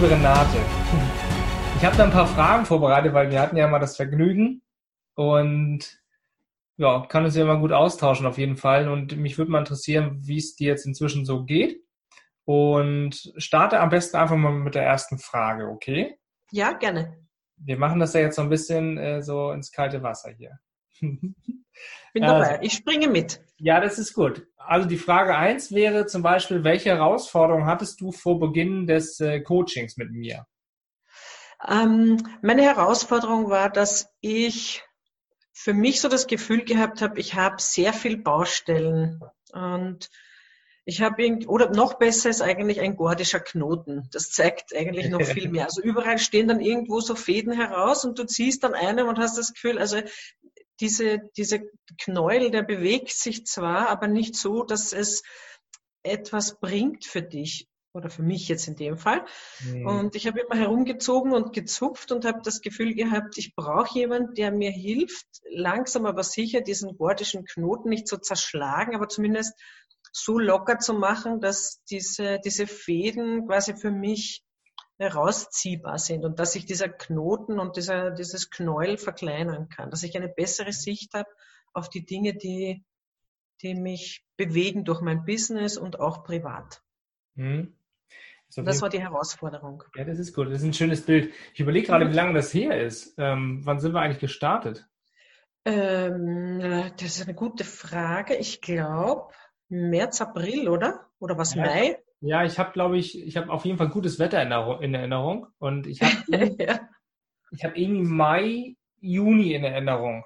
Liebe Renate, ich habe da ein paar Fragen vorbereitet, weil wir hatten ja mal das Vergnügen und ja, kann uns ja mal gut austauschen auf jeden Fall. Und mich würde mal interessieren, wie es dir jetzt inzwischen so geht. Und starte am besten einfach mal mit der ersten Frage, okay? Ja, gerne. Wir machen das ja jetzt so ein bisschen äh, so ins kalte Wasser hier. Bin dabei. Also, ich springe mit. Ja, das ist gut. Also die Frage eins wäre zum Beispiel, welche Herausforderung hattest du vor Beginn des äh, Coachings mit mir? Ähm, meine Herausforderung war, dass ich für mich so das Gefühl gehabt habe, ich habe sehr viel Baustellen und ich habe irgend oder noch besser ist eigentlich ein gordischer Knoten. Das zeigt eigentlich noch viel mehr. Also überall stehen dann irgendwo so Fäden heraus und du ziehst dann einen und hast das Gefühl, also diese, diese Knäuel, der bewegt sich zwar, aber nicht so, dass es etwas bringt für dich oder für mich jetzt in dem Fall. Mhm. Und ich habe immer herumgezogen und gezupft und habe das Gefühl gehabt, ich brauche jemanden, der mir hilft, langsam aber sicher diesen gordischen Knoten nicht zu zerschlagen, aber zumindest so locker zu machen, dass diese, diese Fäden quasi für mich herausziehbar sind und dass sich dieser Knoten und dieser, dieses Knäuel verkleinern kann, dass ich eine bessere Sicht habe auf die Dinge, die, die mich bewegen durch mein Business und auch privat. Mhm. Das, das war die Herausforderung. Ja, das ist gut. Das ist ein schönes Bild. Ich überlege gerade, wie lange das her ist. Ähm, wann sind wir eigentlich gestartet? Ähm, das ist eine gute Frage. Ich glaube März, April, oder? Oder was, ja, Mai? Ja, ich habe, glaube ich, ich habe auf jeden Fall gutes Wetter in Erinnerung und ich habe ja. ich habe irgendwie Mai, Juni in Erinnerung.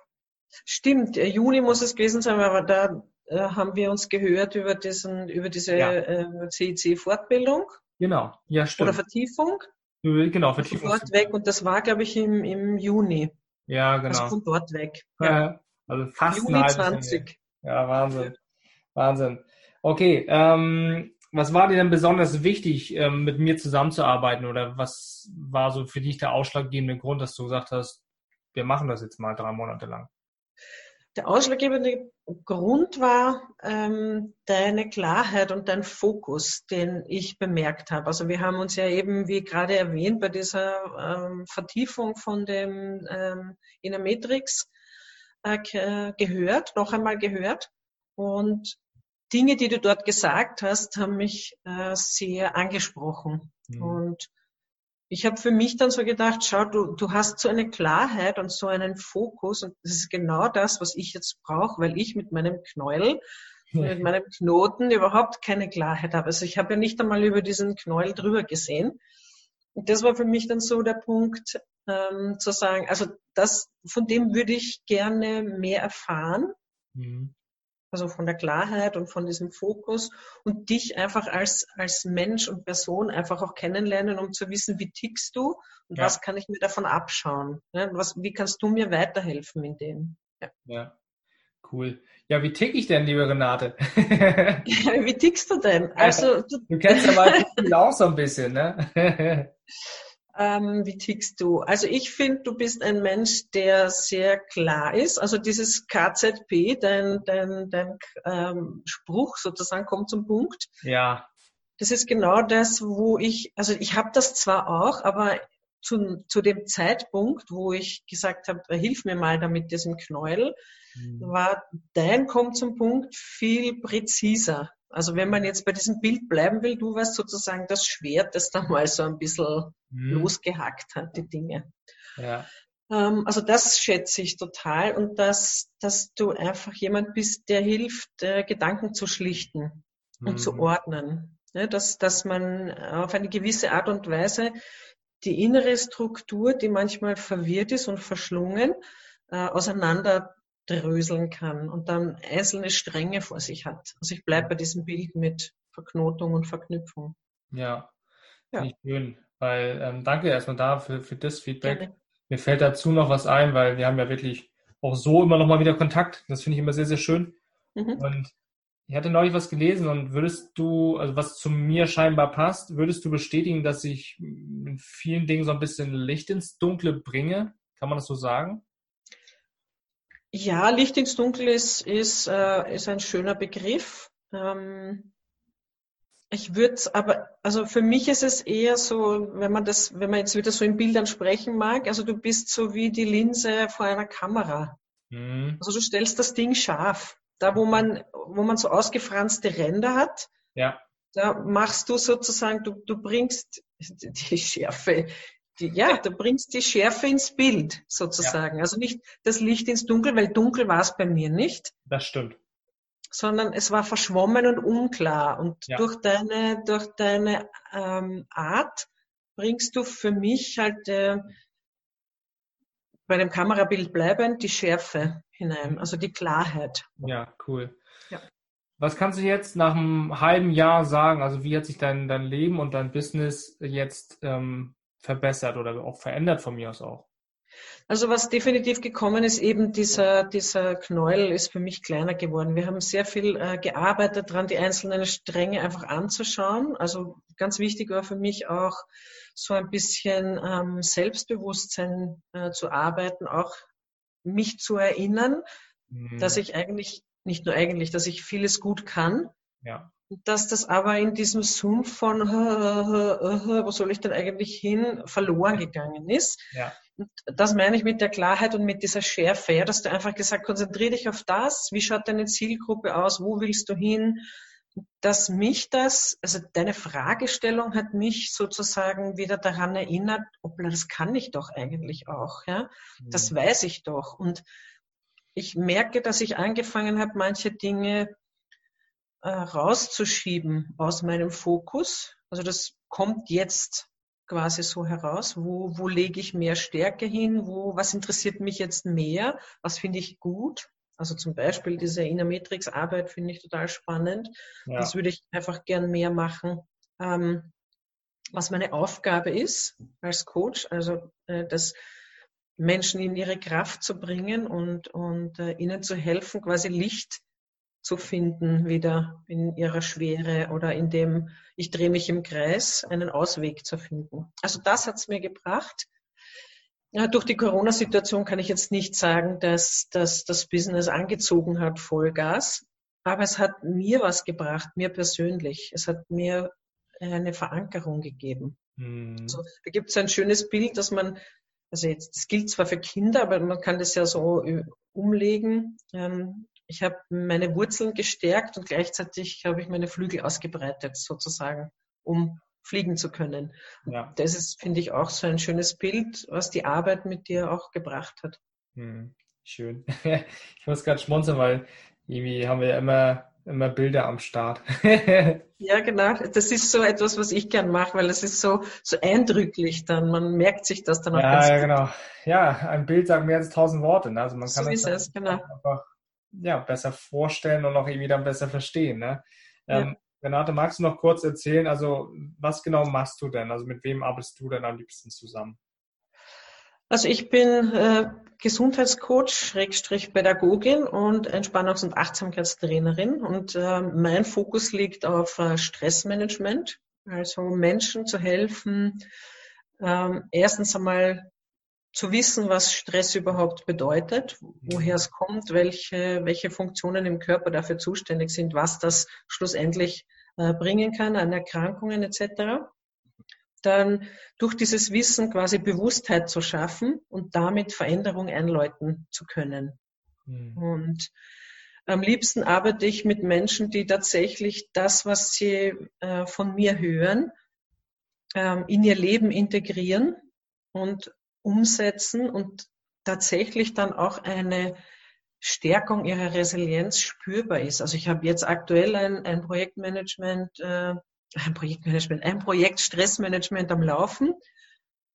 Stimmt, äh, Juni muss es gewesen sein, aber da äh, haben wir uns gehört über diesen, über diese ja. äh, CEC-Fortbildung. Genau, ja, stimmt. Oder Vertiefung. Genau, Vertiefung. Von dort weg und das war, glaube ich, im, im Juni. Ja, genau. Also von dort weg. Ja. also fast Juni 20. Ja, Wahnsinn. Wahnsinn. Okay, ähm, was war dir denn besonders wichtig, ähm, mit mir zusammenzuarbeiten oder was war so für dich der ausschlaggebende Grund, dass du gesagt hast, wir machen das jetzt mal drei Monate lang? Der ausschlaggebende Grund war ähm, deine Klarheit und dein Fokus, den ich bemerkt habe. Also wir haben uns ja eben, wie gerade erwähnt, bei dieser ähm, Vertiefung von dem ähm, Innermetrix äh, gehört, noch einmal gehört. Und Dinge, die du dort gesagt hast, haben mich äh, sehr angesprochen. Mhm. Und ich habe für mich dann so gedacht, schau, du, du hast so eine Klarheit und so einen Fokus und das ist genau das, was ich jetzt brauche, weil ich mit meinem Knäuel, mit meinem Knoten überhaupt keine Klarheit habe. Also ich habe ja nicht einmal über diesen Knäuel drüber gesehen. Und das war für mich dann so der Punkt, ähm, zu sagen, also das, von dem würde ich gerne mehr erfahren. Mhm also von der Klarheit und von diesem Fokus und dich einfach als, als Mensch und Person einfach auch kennenlernen, um zu wissen, wie tickst du und ja. was kann ich mir davon abschauen? Ne? Was, wie kannst du mir weiterhelfen in dem? Ja. ja. Cool. Ja, wie tick ich denn, liebe Renate? ja, wie tickst du denn? Also, du, du kennst ja mal auch so ein bisschen, ne? Ähm, wie tickst du? Also ich finde, du bist ein Mensch, der sehr klar ist. Also dieses KZP, dein, dein, dein ähm, Spruch sozusagen kommt zum Punkt. Ja. Das ist genau das, wo ich, also ich habe das zwar auch, aber zu, zu dem Zeitpunkt, wo ich gesagt habe, hilf mir mal da mit diesem Knäuel, mhm. war dein kommt zum Punkt viel präziser. Also wenn man jetzt bei diesem Bild bleiben will, du warst sozusagen das Schwert, das da mal so ein bisschen mhm. losgehackt hat, die Dinge. Ja. Ähm, also das schätze ich total und dass, dass du einfach jemand bist, der hilft, äh, Gedanken zu schlichten mhm. und zu mhm. ordnen. Ne? Dass, dass man auf eine gewisse Art und Weise die innere Struktur, die manchmal verwirrt ist und verschlungen, äh, auseinander dröseln kann und dann einzelne Stränge vor sich hat. Also ich bleibe bei diesem Bild mit, Verknotung und Verknüpfung. Ja, ja. ich schön. Weil, ähm, danke erstmal da für, für das Feedback. Gerne. Mir fällt dazu noch was ein, weil wir haben ja wirklich auch so immer noch mal wieder Kontakt. Das finde ich immer sehr, sehr schön. Mhm. Und ich hatte neulich was gelesen und würdest du, also was zu mir scheinbar passt, würdest du bestätigen, dass ich in vielen Dingen so ein bisschen Licht ins Dunkle bringe? Kann man das so sagen? Ja, Licht ins Dunkel ist, ist, äh, ist ein schöner Begriff. Ähm, ich würde es aber, also für mich ist es eher so, wenn man das, wenn man jetzt wieder so in Bildern sprechen mag, also du bist so wie die Linse vor einer Kamera. Mhm. Also du stellst das Ding scharf. Da, wo man, wo man so ausgefranste Ränder hat, ja. da machst du sozusagen, du, du bringst die Schärfe, die, ja, du bringst die Schärfe ins Bild sozusagen. Ja. Also nicht das Licht ins Dunkel, weil dunkel war es bei mir nicht. Das stimmt sondern es war verschwommen und unklar. Und ja. durch deine, durch deine ähm, Art bringst du für mich halt äh, bei dem Kamerabild bleibend die Schärfe hinein, also die Klarheit. Ja, cool. Ja. Was kannst du jetzt nach einem halben Jahr sagen? Also wie hat sich dein, dein Leben und dein Business jetzt ähm, verbessert oder auch verändert von mir aus auch? Also was definitiv gekommen ist, eben dieser, dieser Knäuel ist für mich kleiner geworden. Wir haben sehr viel äh, gearbeitet daran, die einzelnen Stränge einfach anzuschauen. Also ganz wichtig war für mich auch so ein bisschen ähm, Selbstbewusstsein äh, zu arbeiten, auch mich zu erinnern, mhm. dass ich eigentlich, nicht nur eigentlich, dass ich vieles gut kann. Ja. Dass das aber in diesem Sumpf von, wo soll ich denn eigentlich hin, verloren gegangen ist. Ja. Und das meine ich mit der Klarheit und mit dieser Schärfe, ja, dass du einfach gesagt, konzentriere dich auf das, wie schaut deine Zielgruppe aus, wo willst du hin, dass mich das, also deine Fragestellung hat mich sozusagen wieder daran erinnert, ob das kann ich doch eigentlich auch, ja, das mhm. weiß ich doch und ich merke, dass ich angefangen habe, manche Dinge äh, rauszuschieben aus meinem Fokus. Also das kommt jetzt quasi so heraus? Wo, wo lege ich mehr Stärke hin? Wo, was interessiert mich jetzt mehr? Was finde ich gut? Also zum Beispiel diese Innermetrix-Arbeit finde ich total spannend. Ja. Das würde ich einfach gern mehr machen. Ähm, was meine Aufgabe ist als Coach, also äh, das Menschen in ihre Kraft zu bringen und, und äh, ihnen zu helfen, quasi Licht zu finden, wieder in ihrer Schwere oder in dem, ich drehe mich im Kreis, einen Ausweg zu finden. Also das hat es mir gebracht. Ja, durch die Corona-Situation kann ich jetzt nicht sagen, dass, dass das Business angezogen hat, Vollgas. Aber es hat mir was gebracht, mir persönlich. Es hat mir eine Verankerung gegeben. Mhm. Also, da gibt es ein schönes Bild, dass man, also jetzt, das gilt zwar für Kinder, aber man kann das ja so äh, umlegen. Ähm, ich habe meine Wurzeln gestärkt und gleichzeitig habe ich meine Flügel ausgebreitet, sozusagen, um fliegen zu können. Ja. Das ist, finde ich, auch so ein schönes Bild, was die Arbeit mit dir auch gebracht hat. Hm, schön. ich muss gerade schmunzeln, weil irgendwie haben wir ja immer, immer Bilder am Start. ja, genau. Das ist so etwas, was ich gern mache, weil es ist so, so eindrücklich dann. Man merkt sich das dann auch ja, ganz Ja, genau. Ja, ein Bild sagt mehr als tausend Worte. Ne? Also man kann so ist es, genau. einfach ja, besser vorstellen und auch irgendwie dann besser verstehen. Ne? Ähm, ja. Renate, magst du noch kurz erzählen, also was genau machst du denn? Also mit wem arbeitest du denn am liebsten zusammen? Also ich bin äh, Gesundheitscoach, Schrägstrich Pädagogin und Entspannungs- und Achtsamkeitstrainerin und äh, mein Fokus liegt auf äh, Stressmanagement, also Menschen zu helfen, ähm, erstens einmal zu wissen, was Stress überhaupt bedeutet, woher es kommt, welche, welche Funktionen im Körper dafür zuständig sind, was das schlussendlich äh, bringen kann an Erkrankungen etc. Dann durch dieses Wissen quasi Bewusstheit zu schaffen und damit Veränderung einläuten zu können. Mhm. Und am liebsten arbeite ich mit Menschen, die tatsächlich das, was sie äh, von mir hören, ähm, in ihr Leben integrieren und umsetzen und tatsächlich dann auch eine Stärkung ihrer Resilienz spürbar ist. Also ich habe jetzt aktuell ein, ein Projektmanagement, äh, ein Projektmanagement, ein Projekt Stressmanagement am Laufen.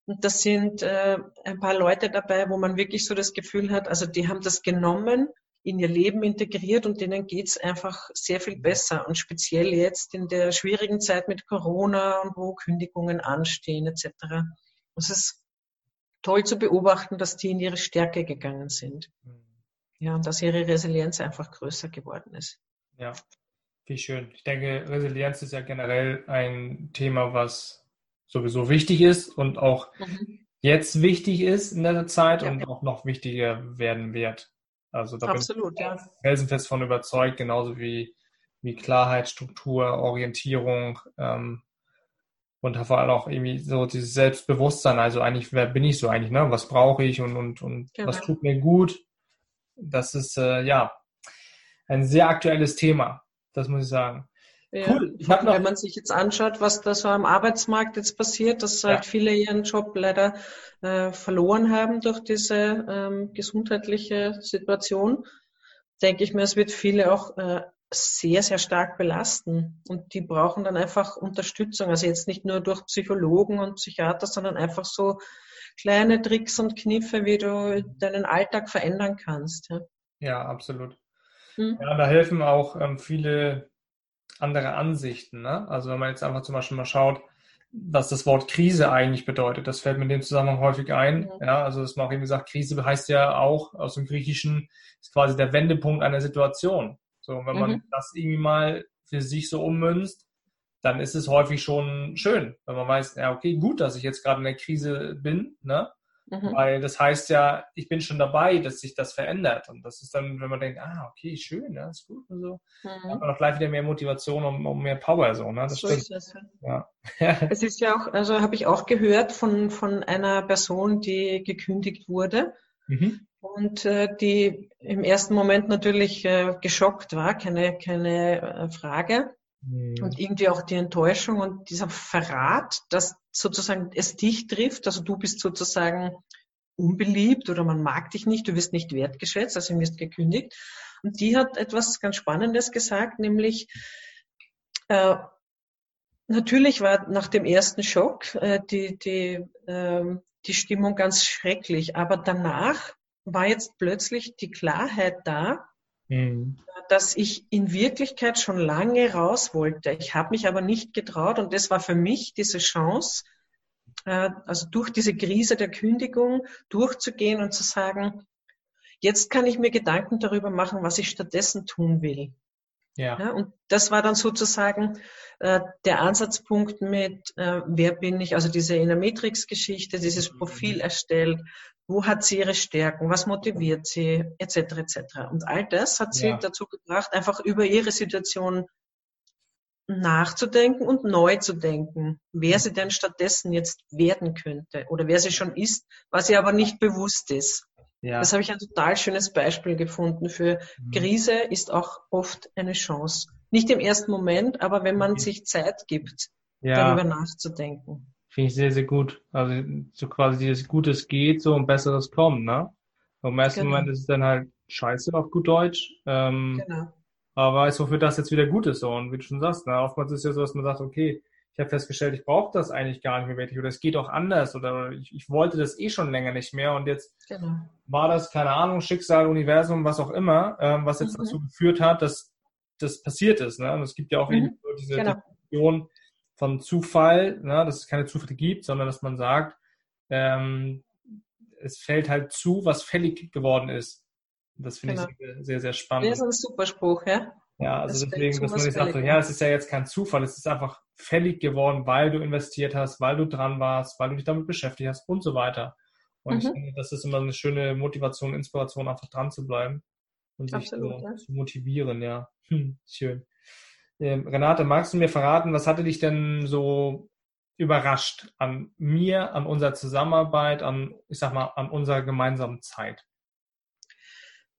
Und das sind äh, ein paar Leute dabei, wo man wirklich so das Gefühl hat, also die haben das genommen in ihr Leben integriert und denen geht's einfach sehr viel besser. Und speziell jetzt in der schwierigen Zeit mit Corona und wo Kündigungen anstehen etc. Es ist toll zu beobachten, dass die in ihre Stärke gegangen sind. Mhm. Ja, und dass ihre Resilienz einfach größer geworden ist. Ja, wie schön. Ich denke, Resilienz ist ja generell ein Thema, was sowieso wichtig ist und auch mhm. jetzt wichtig ist in der Zeit ja. und auch noch wichtiger werden wird. Also da Absolut, bin ich ja. felsenfest von überzeugt, genauso wie, wie Klarheit, Struktur, Orientierung ähm, und vor allem auch irgendwie so dieses Selbstbewusstsein. Also eigentlich, wer bin ich so eigentlich, ne? Was brauche ich und, und, und genau. was tut mir gut? Das ist äh, ja ein sehr aktuelles Thema, das muss ich sagen. Ja, cool. Ich noch, wenn man sich jetzt anschaut, was da so am Arbeitsmarkt jetzt passiert, dass halt ja. viele ihren Job leider äh, verloren haben durch diese ähm, gesundheitliche Situation, denke ich mir, es wird viele auch äh, sehr, sehr stark belasten. Und die brauchen dann einfach Unterstützung. Also jetzt nicht nur durch Psychologen und Psychiater, sondern einfach so kleine Tricks und Kniffe, wie du deinen Alltag verändern kannst. Ja, ja absolut. Hm. Ja, da helfen auch ähm, viele andere Ansichten. Ne? Also wenn man jetzt einfach zum Beispiel mal schaut, was das Wort Krise eigentlich bedeutet, das fällt mir in dem Zusammenhang häufig ein. Mhm. Ja, also dass man auch eben gesagt, Krise heißt ja auch aus dem Griechischen ist quasi der Wendepunkt einer Situation. So, wenn man mhm. das irgendwie mal für sich so ummünzt, dann ist es häufig schon schön, wenn man weiß, ja, okay, gut, dass ich jetzt gerade in der Krise bin, ne? Mhm. Weil das heißt ja, ich bin schon dabei, dass sich das verändert. Und das ist dann, wenn man denkt, ah, okay, schön, ja, ist gut und so, mhm. hat man auch gleich wieder mehr Motivation und, und mehr Power so, ne? Das so stimmt. Ist das, ja. es ist ja auch, also habe ich auch gehört von, von einer Person, die gekündigt wurde. Mhm. Und äh, die im ersten Moment natürlich äh, geschockt war, keine, keine äh, Frage. Mhm. Und irgendwie auch die Enttäuschung und dieser Verrat, dass sozusagen es dich trifft, also du bist sozusagen unbeliebt oder man mag dich nicht, du wirst nicht wertgeschätzt, also du wirst gekündigt. Und die hat etwas ganz Spannendes gesagt, nämlich äh, natürlich war nach dem ersten Schock äh, die, die, äh, die Stimmung ganz schrecklich, aber danach war jetzt plötzlich die Klarheit da, mhm. dass ich in Wirklichkeit schon lange raus wollte. Ich habe mich aber nicht getraut und das war für mich diese Chance, äh, also durch diese Krise der Kündigung durchzugehen und zu sagen, jetzt kann ich mir Gedanken darüber machen, was ich stattdessen tun will. Ja. ja und das war dann sozusagen äh, der Ansatzpunkt mit, äh, wer bin ich, also diese Inner Matrix Geschichte, dieses mhm. Profil erstellt, wo hat sie ihre Stärken, was motiviert sie, etc. etc. Und all das hat sie ja. dazu gebracht, einfach über ihre Situation nachzudenken und neu zu denken, wer sie denn stattdessen jetzt werden könnte oder wer sie schon ist, was ihr aber nicht bewusst ist. Ja. Das habe ich ein total schönes Beispiel gefunden für mhm. Krise ist auch oft eine Chance. Nicht im ersten Moment, aber wenn man okay. sich Zeit gibt, ja. darüber nachzudenken. Finde ich sehr, sehr gut. Also so quasi dieses Gutes geht so und Besseres kommt, ne? Und Im ersten genau. Moment ist es dann halt scheiße auf gut Deutsch. Ähm, genau. Aber weiß, wofür das jetzt wieder gut ist. So. Und wie du schon sagst, ne? oftmals ist es ja so, dass man sagt, okay, ich habe festgestellt, ich brauche das eigentlich gar nicht mehr wirklich oder es geht auch anders oder ich, ich wollte das eh schon länger nicht mehr und jetzt genau. war das, keine Ahnung, Schicksal, Universum, was auch immer, ähm, was jetzt mhm. dazu geführt hat, dass das passiert ist. Ne? Und es gibt ja auch mhm. eben so diese genau. Definition, von Zufall, ne, dass es keine Zufälle gibt, sondern dass man sagt, ähm, es fällt halt zu, was fällig geworden ist. Das finde genau. ich sehr, sehr spannend. Das ist ein super Spruch, ja? Ja, also es deswegen, dass man nicht sagt, ja, es ist ja jetzt kein Zufall, es ist einfach fällig geworden, weil du investiert hast, weil du dran warst, weil du dich damit beschäftigt hast und so weiter. Und mhm. ich finde, das ist immer eine schöne Motivation, Inspiration, einfach dran zu bleiben und sich Absolut, so, ja. zu motivieren, ja. Hm, schön. Ähm, Renate, magst du mir verraten, was hatte dich denn so überrascht an mir, an unserer Zusammenarbeit, an, ich sag mal, an unserer gemeinsamen Zeit?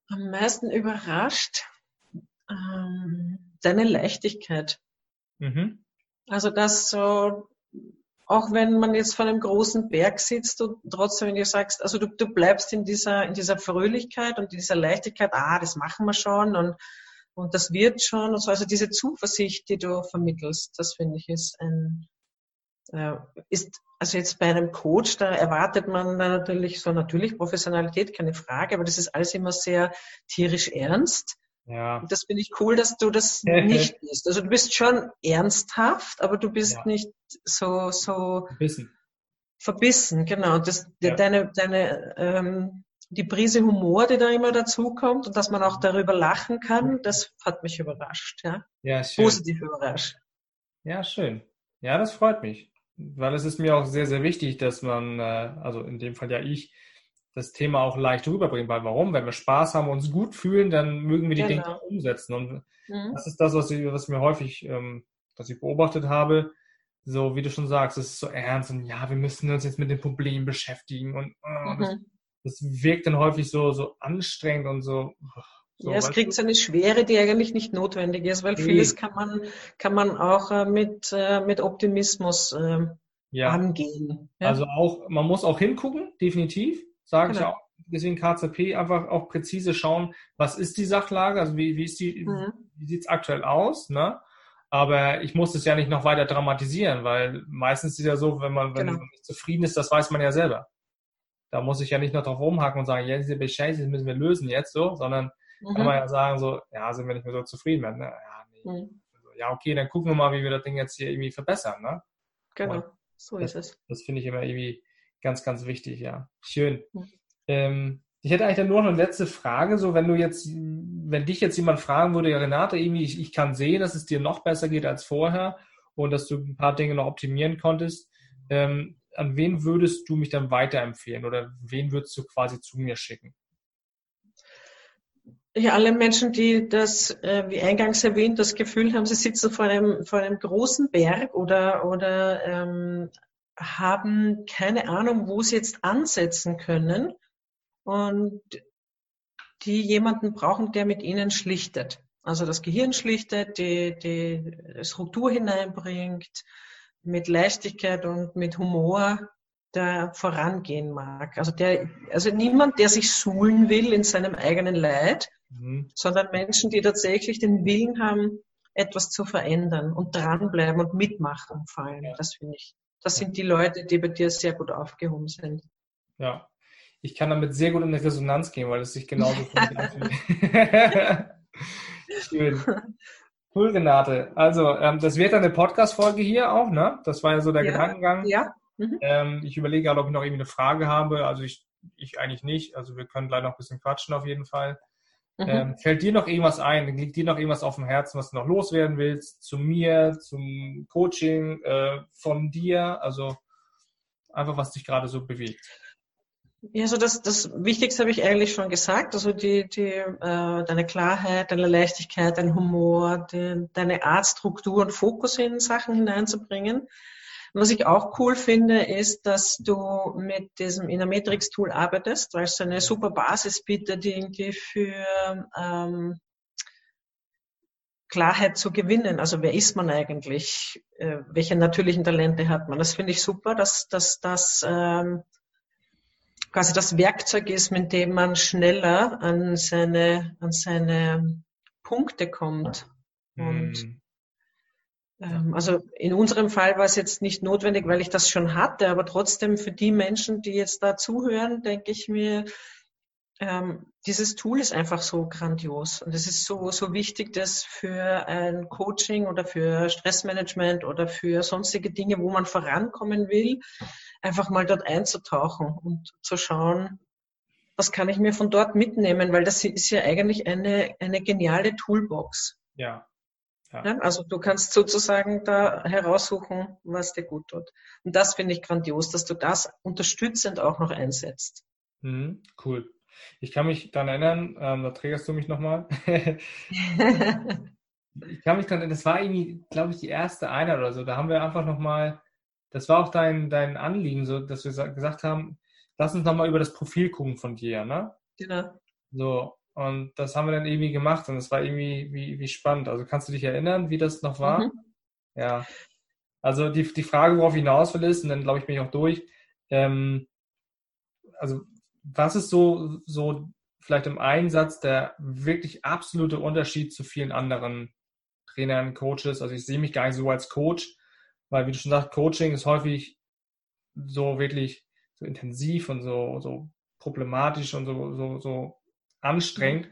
Am meisten überrascht ähm, deine Leichtigkeit. Mhm. Also dass so, auch wenn man jetzt vor einem großen Berg sitzt und trotzdem, wenn du sagst, also du, du bleibst in dieser, in dieser Fröhlichkeit und dieser Leichtigkeit, ah, das machen wir schon und und das wird schon, also diese Zuversicht, die du vermittelst, das finde ich ist ein, äh, ist, also jetzt bei einem Coach, da erwartet man natürlich so natürlich Professionalität, keine Frage, aber das ist alles immer sehr tierisch ernst. Ja. Und das finde ich cool, dass du das nicht bist. Also du bist schon ernsthaft, aber du bist ja. nicht so, so verbissen. Verbissen, genau. Das, ja. Deine, deine, ähm, die Prise Humor, die da immer dazukommt und dass man auch darüber lachen kann, das hat mich überrascht, ja. Ja, schön. Positiv überrascht. Ja, schön. Ja, das freut mich. Weil es ist mir auch sehr, sehr wichtig, dass man, äh, also in dem Fall ja ich, das Thema auch leicht rüberbringen. Weil warum? Wenn wir Spaß haben, und uns gut fühlen, dann mögen wir die genau. Dinge umsetzen. Und mhm. das ist das, was ich, was mir häufig, ähm, was ich beobachtet habe. So, wie du schon sagst, es ist so ernst und ja, wir müssen uns jetzt mit dem Problem beschäftigen und oh, mhm. das, das, wirkt dann häufig so, so anstrengend und so. So, ja, es kriegt so eine Schwere, die eigentlich nicht notwendig ist, weil vieles kann man, kann man auch äh, mit, äh, mit Optimismus äh, ja. angehen. Ja? Also auch, man muss auch hingucken, definitiv sage genau. ich auch. Deswegen KZP einfach auch präzise schauen, was ist die Sachlage, also wie, wie ist die, mhm. wie sieht es aktuell aus, ne? Aber ich muss es ja nicht noch weiter dramatisieren, weil meistens ist es ja so, wenn man, wenn genau. man nicht zufrieden ist, das weiß man ja selber. Da muss ich ja nicht noch drauf rumhaken und sagen, ja, diese Bescheiße müssen wir lösen jetzt so, sondern mhm. kann man ja sagen so, ja, sind wir nicht mehr so zufrieden mit, ne? Ja, nee. mhm. ja, okay, dann gucken wir mal, wie wir das Ding jetzt hier irgendwie verbessern, ne? Genau, und so ist das, es. Das finde ich immer irgendwie Ganz, ganz wichtig, ja. Schön. Ähm, ich hätte eigentlich dann nur noch eine letzte Frage, so wenn du jetzt, wenn dich jetzt jemand fragen würde, ja Renate, irgendwie, ich, ich kann sehen, dass es dir noch besser geht als vorher und dass du ein paar Dinge noch optimieren konntest, ähm, an wen würdest du mich dann weiterempfehlen oder wen würdest du quasi zu mir schicken? Ja, alle Menschen, die das, äh, wie eingangs erwähnt, das Gefühl haben, sie sitzen vor einem, vor einem großen Berg oder, oder ähm, haben keine Ahnung, wo sie jetzt ansetzen können und die jemanden brauchen, der mit ihnen schlichtet. Also das Gehirn schlichtet, die, die Struktur hineinbringt, mit Leichtigkeit und mit Humor der vorangehen mag. Also der, also niemand, der sich suhlen will in seinem eigenen Leid, mhm. sondern Menschen, die tatsächlich den Willen haben, etwas zu verändern und dranbleiben und mitmachen vor allem. Ja. Das finde ich das sind die Leute, die bei dir sehr gut aufgehoben sind. Ja, ich kann damit sehr gut in eine Resonanz gehen, weil es sich genauso für mich anfühlt. Schön. Cool, Renate. Also, ähm, das wird dann eine Podcast-Folge hier auch, ne? Das war ja so der ja, Gedankengang. Ja. Mhm. Ähm, ich überlege gerade, ob ich noch irgendwie eine Frage habe. Also ich, ich eigentlich nicht. Also wir können gleich noch ein bisschen quatschen auf jeden Fall. Mhm. Ähm, fällt dir noch irgendwas ein? Liegt dir noch irgendwas auf dem Herzen, was du noch loswerden willst? Zu mir, zum Coaching, äh, von dir? Also einfach, was dich gerade so bewegt. Ja, also das, das Wichtigste habe ich eigentlich schon gesagt. Also die, die, äh, deine Klarheit, deine Leichtigkeit, dein Humor, die, deine Art, Struktur und Fokus in Sachen hineinzubringen. Was ich auch cool finde, ist, dass du mit diesem Inametrix-Tool arbeitest, weil es eine super Basis bietet, irgendwie für ähm, Klarheit zu gewinnen. Also wer ist man eigentlich? Äh, welche natürlichen Talente hat man? Das finde ich super, dass, dass das ähm, quasi das Werkzeug ist, mit dem man schneller an seine, an seine Punkte kommt. Und mm. Ähm, also in unserem Fall war es jetzt nicht notwendig, weil ich das schon hatte, aber trotzdem für die Menschen, die jetzt da zuhören, denke ich mir, ähm, dieses Tool ist einfach so grandios und es ist so, so wichtig, das für ein Coaching oder für Stressmanagement oder für sonstige Dinge, wo man vorankommen will, einfach mal dort einzutauchen und zu schauen, was kann ich mir von dort mitnehmen, weil das ist ja eigentlich eine, eine geniale Toolbox. Ja, ja. Ja, also du kannst sozusagen da heraussuchen, was dir gut tut. Und das finde ich grandios, dass du das unterstützend auch noch einsetzt. Mhm, cool. Ich kann mich daran erinnern, ähm, da trägerst du mich nochmal. ich kann mich dann, das war irgendwie, glaube ich, die erste Einheit oder so. Da haben wir einfach nochmal, das war auch dein, dein Anliegen, so, dass wir gesagt haben, lass uns nochmal über das Profil gucken von dir, ne? Genau. So, und das haben wir dann irgendwie gemacht und es war irgendwie wie, wie spannend. Also kannst du dich erinnern, wie das noch war? Mhm. Ja. Also die, die Frage, worauf ich hinaus will, ist, und dann glaube ich bin ich auch durch, ähm, also was ist so, so vielleicht im Einsatz der wirklich absolute Unterschied zu vielen anderen Trainern, Coaches? Also ich sehe mich gar nicht so als Coach, weil wie du schon sagst, Coaching ist häufig so wirklich so intensiv und so, so problematisch und so, so, so anstrengend.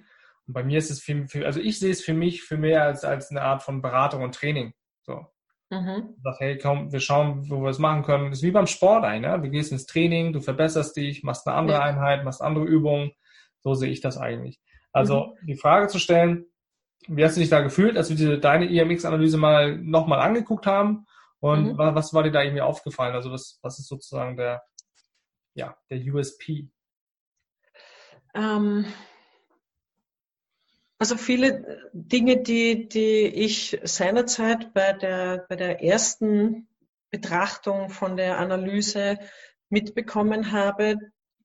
Und bei mir ist es für, für, also ich sehe es für mich für mehr als, als eine Art von Beratung und Training. So. Mhm. Sag, hey, komm, wir schauen, wo wir es machen können. Das ist wie beim Sport ein, ne? Du gehst ins Training, du verbesserst dich, machst eine andere ja. Einheit, machst andere Übungen. So sehe ich das eigentlich. Also mhm. die Frage zu stellen, wie hast du dich da gefühlt, als wir diese, deine IMX-Analyse mal nochmal angeguckt haben? Und mhm. was, was war dir da irgendwie aufgefallen? Also was, was ist sozusagen der, ja, der USP? Ähm, also viele Dinge, die, die ich seinerzeit bei der, bei der ersten Betrachtung von der Analyse mitbekommen habe,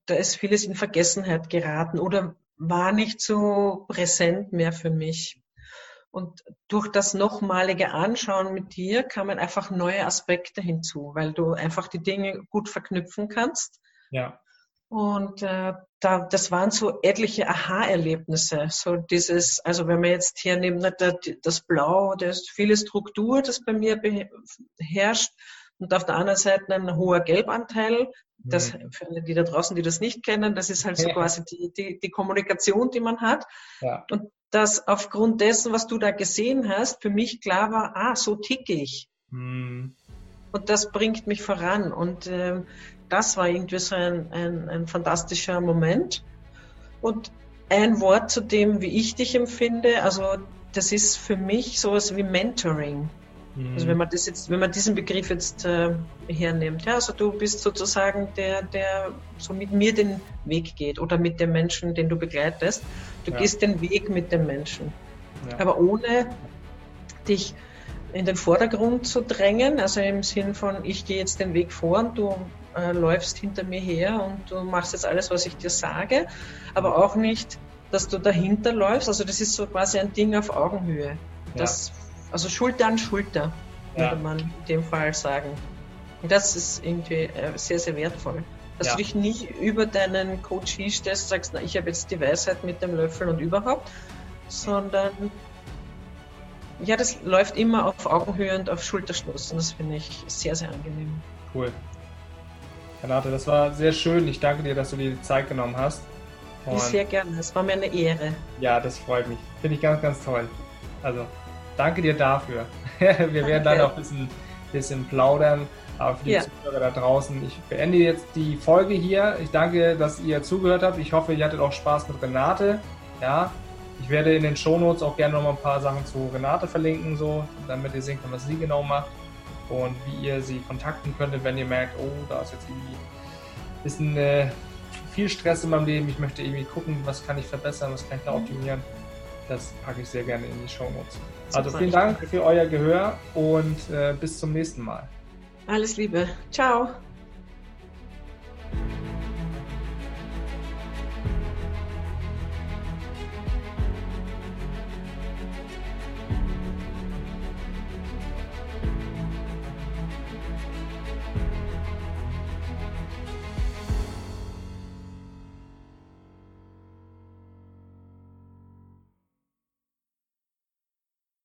da ist vieles in Vergessenheit geraten oder war nicht so präsent mehr für mich. Und durch das nochmalige Anschauen mit dir kamen einfach neue Aspekte hinzu, weil du einfach die Dinge gut verknüpfen kannst. Ja. Und äh, da, das waren so etliche Aha-Erlebnisse. So dieses, also wenn man jetzt hier neben das Blau, da ist viele Struktur, das bei mir beherrscht. Und auf der anderen Seite ein hoher Gelbanteil. Das, mhm. für die da draußen, die das nicht kennen, das ist halt so quasi die, die, die Kommunikation, die man hat. Ja. Und dass aufgrund dessen, was du da gesehen hast, für mich klar war, ah, so ticke ich. Mhm. Und das bringt mich voran. Und äh, das war irgendwie so ein, ein, ein fantastischer Moment. Und ein Wort zu dem, wie ich dich empfinde, also das ist für mich sowas wie Mentoring. Mhm. Also wenn man das jetzt, wenn man diesen Begriff jetzt äh, hernimmt, ja, also du bist sozusagen der, der so mit mir den Weg geht oder mit dem Menschen, den du begleitest. Du ja. gehst den Weg mit dem Menschen. Ja. Aber ohne dich in den Vordergrund zu drängen, also im Sinn von, ich gehe jetzt den Weg vor und du äh, läufst hinter mir her und du machst jetzt alles, was ich dir sage, aber auch nicht, dass du dahinter läufst. Also das ist so quasi ein Ding auf Augenhöhe. Das ja. Also Schulter an Schulter, ja. würde man in dem Fall sagen. Und das ist irgendwie äh, sehr, sehr wertvoll. Dass ja. du dich nicht über deinen Coach stellst, sagst, na, ich habe jetzt die Weisheit mit dem Löffel und überhaupt, sondern ja, das läuft immer auf Augenhöhe und auf Schulterschluss und das finde ich sehr, sehr angenehm. Cool. Renate, das war sehr schön. Ich danke dir, dass du dir die Zeit genommen hast. Und sehr gerne. Es war mir eine Ehre. Ja, das freut mich. Finde ich ganz, ganz toll. Also, danke dir dafür. Wir danke. werden dann auch ein bisschen, bisschen plaudern. Aber für die ja. Zuhörer da draußen, ich beende jetzt die Folge hier. Ich danke, dass ihr zugehört habt. Ich hoffe, ihr hattet auch Spaß mit Renate. Ja, ich werde in den Shownotes auch gerne noch mal ein paar Sachen zu Renate verlinken, so, damit ihr sehen könnt, was sie genau macht und wie ihr sie kontakten könntet, wenn ihr merkt, oh, da ist jetzt irgendwie ein bisschen äh, viel Stress in meinem Leben. Ich möchte irgendwie gucken, was kann ich verbessern, was kann ich da optimieren. Das packe ich sehr gerne in die Show Notes. Also vielen Dank für euer Gehör und äh, bis zum nächsten Mal. Alles Liebe. Ciao.